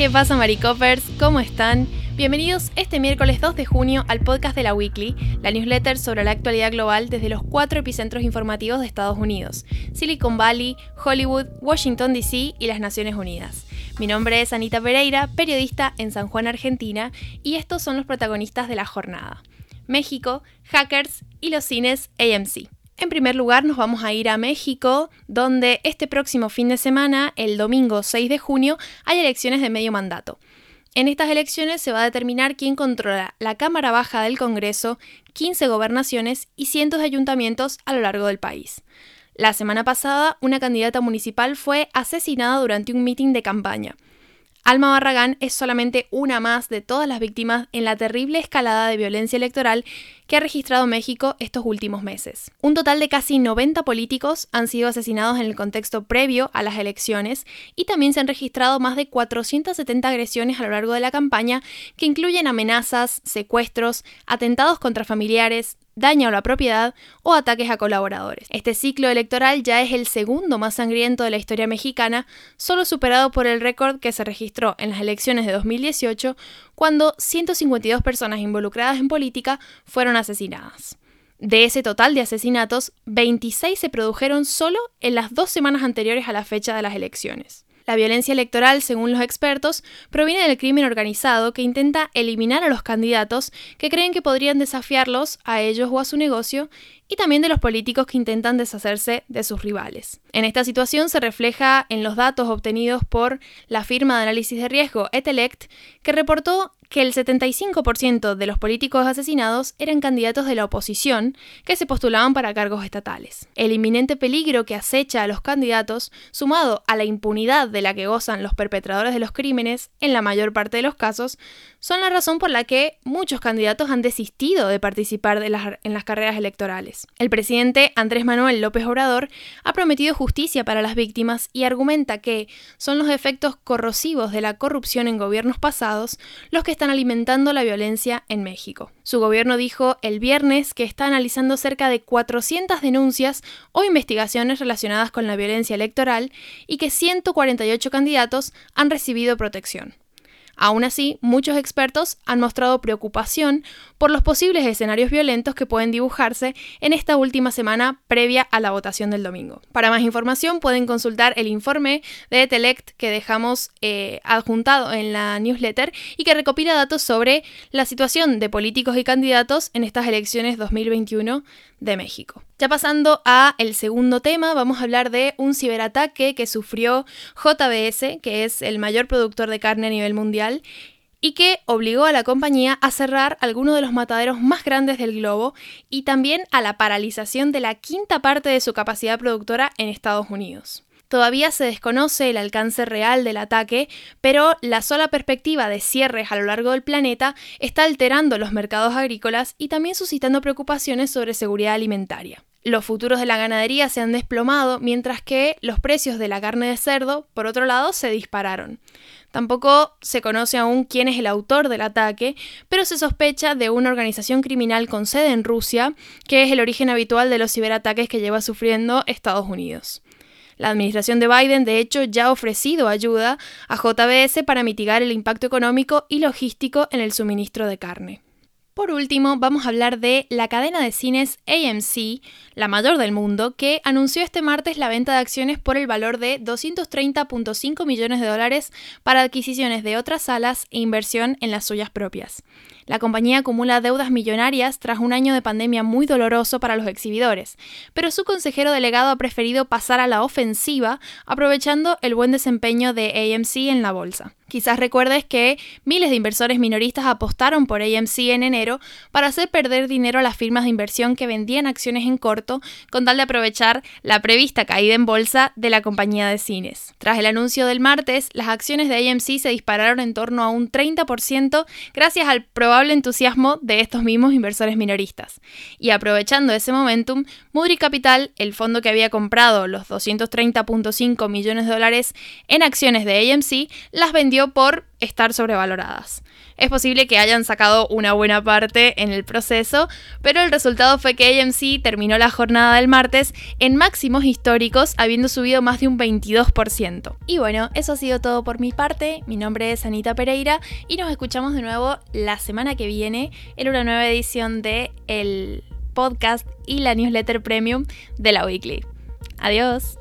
¿Qué pasa, Maricoppers? ¿Cómo están? Bienvenidos este miércoles 2 de junio al podcast de la Weekly, la newsletter sobre la actualidad global desde los cuatro epicentros informativos de Estados Unidos: Silicon Valley, Hollywood, Washington DC y las Naciones Unidas. Mi nombre es Anita Pereira, periodista en San Juan, Argentina, y estos son los protagonistas de la jornada: México, hackers y los cines AMC. En primer lugar, nos vamos a ir a México, donde este próximo fin de semana, el domingo 6 de junio, hay elecciones de medio mandato. En estas elecciones se va a determinar quién controla la Cámara Baja del Congreso, 15 gobernaciones y cientos de ayuntamientos a lo largo del país. La semana pasada, una candidata municipal fue asesinada durante un mitin de campaña. Alma Barragán es solamente una más de todas las víctimas en la terrible escalada de violencia electoral que ha registrado México estos últimos meses. Un total de casi 90 políticos han sido asesinados en el contexto previo a las elecciones y también se han registrado más de 470 agresiones a lo largo de la campaña que incluyen amenazas, secuestros, atentados contra familiares, daño a la propiedad o ataques a colaboradores. Este ciclo electoral ya es el segundo más sangriento de la historia mexicana, solo superado por el récord que se registró en las elecciones de 2018, cuando 152 personas involucradas en política fueron asesinadas. De ese total de asesinatos, 26 se produjeron solo en las dos semanas anteriores a la fecha de las elecciones. La violencia electoral, según los expertos, proviene del crimen organizado que intenta eliminar a los candidatos que creen que podrían desafiarlos a ellos o a su negocio y también de los políticos que intentan deshacerse de sus rivales. En esta situación se refleja en los datos obtenidos por la firma de análisis de riesgo Etelect, que reportó que el 75% de los políticos asesinados eran candidatos de la oposición que se postulaban para cargos estatales. El inminente peligro que acecha a los candidatos, sumado a la impunidad de la que gozan los perpetradores de los crímenes, en la mayor parte de los casos, son la razón por la que muchos candidatos han desistido de participar en las carreras electorales. El presidente Andrés Manuel López Obrador ha prometido justicia para las víctimas y argumenta que son los efectos corrosivos de la corrupción en gobiernos pasados los que están alimentando la violencia en México. Su gobierno dijo el viernes que está analizando cerca de 400 denuncias o investigaciones relacionadas con la violencia electoral y que 148 candidatos han recibido protección. Aún así, muchos expertos han mostrado preocupación por los posibles escenarios violentos que pueden dibujarse en esta última semana previa a la votación del domingo. Para más información pueden consultar el informe de Telect que dejamos eh, adjuntado en la newsletter y que recopila datos sobre la situación de políticos y candidatos en estas elecciones 2021 de México. Ya pasando a el segundo tema, vamos a hablar de un ciberataque que sufrió JBS, que es el mayor productor de carne a nivel mundial, y que obligó a la compañía a cerrar algunos de los mataderos más grandes del globo y también a la paralización de la quinta parte de su capacidad productora en Estados Unidos. Todavía se desconoce el alcance real del ataque, pero la sola perspectiva de cierres a lo largo del planeta está alterando los mercados agrícolas y también suscitando preocupaciones sobre seguridad alimentaria. Los futuros de la ganadería se han desplomado, mientras que los precios de la carne de cerdo, por otro lado, se dispararon. Tampoco se conoce aún quién es el autor del ataque, pero se sospecha de una organización criminal con sede en Rusia, que es el origen habitual de los ciberataques que lleva sufriendo Estados Unidos. La administración de Biden, de hecho, ya ha ofrecido ayuda a JBS para mitigar el impacto económico y logístico en el suministro de carne. Por último, vamos a hablar de la cadena de cines AMC, la mayor del mundo, que anunció este martes la venta de acciones por el valor de 230.5 millones de dólares para adquisiciones de otras salas e inversión en las suyas propias. La compañía acumula deudas millonarias tras un año de pandemia muy doloroso para los exhibidores, pero su consejero delegado ha preferido pasar a la ofensiva aprovechando el buen desempeño de AMC en la bolsa. Quizás recuerdes que miles de inversores minoristas apostaron por AMC en enero para hacer perder dinero a las firmas de inversión que vendían acciones en corto con tal de aprovechar la prevista caída en bolsa de la compañía de cines. Tras el anuncio del martes, las acciones de AMC se dispararon en torno a un 30% gracias al probable entusiasmo de estos mismos inversores minoristas. Y aprovechando ese momentum, Moody Capital, el fondo que había comprado los 230.5 millones de dólares en acciones de AMC, las vendió por estar sobrevaloradas. Es posible que hayan sacado una buena parte en el proceso, pero el resultado fue que AMC terminó la jornada del martes en máximos históricos, habiendo subido más de un 22%. Y bueno, eso ha sido todo por mi parte. Mi nombre es Anita Pereira y nos escuchamos de nuevo la semana que viene en una nueva edición de el podcast y la newsletter premium de la Weekly. Adiós.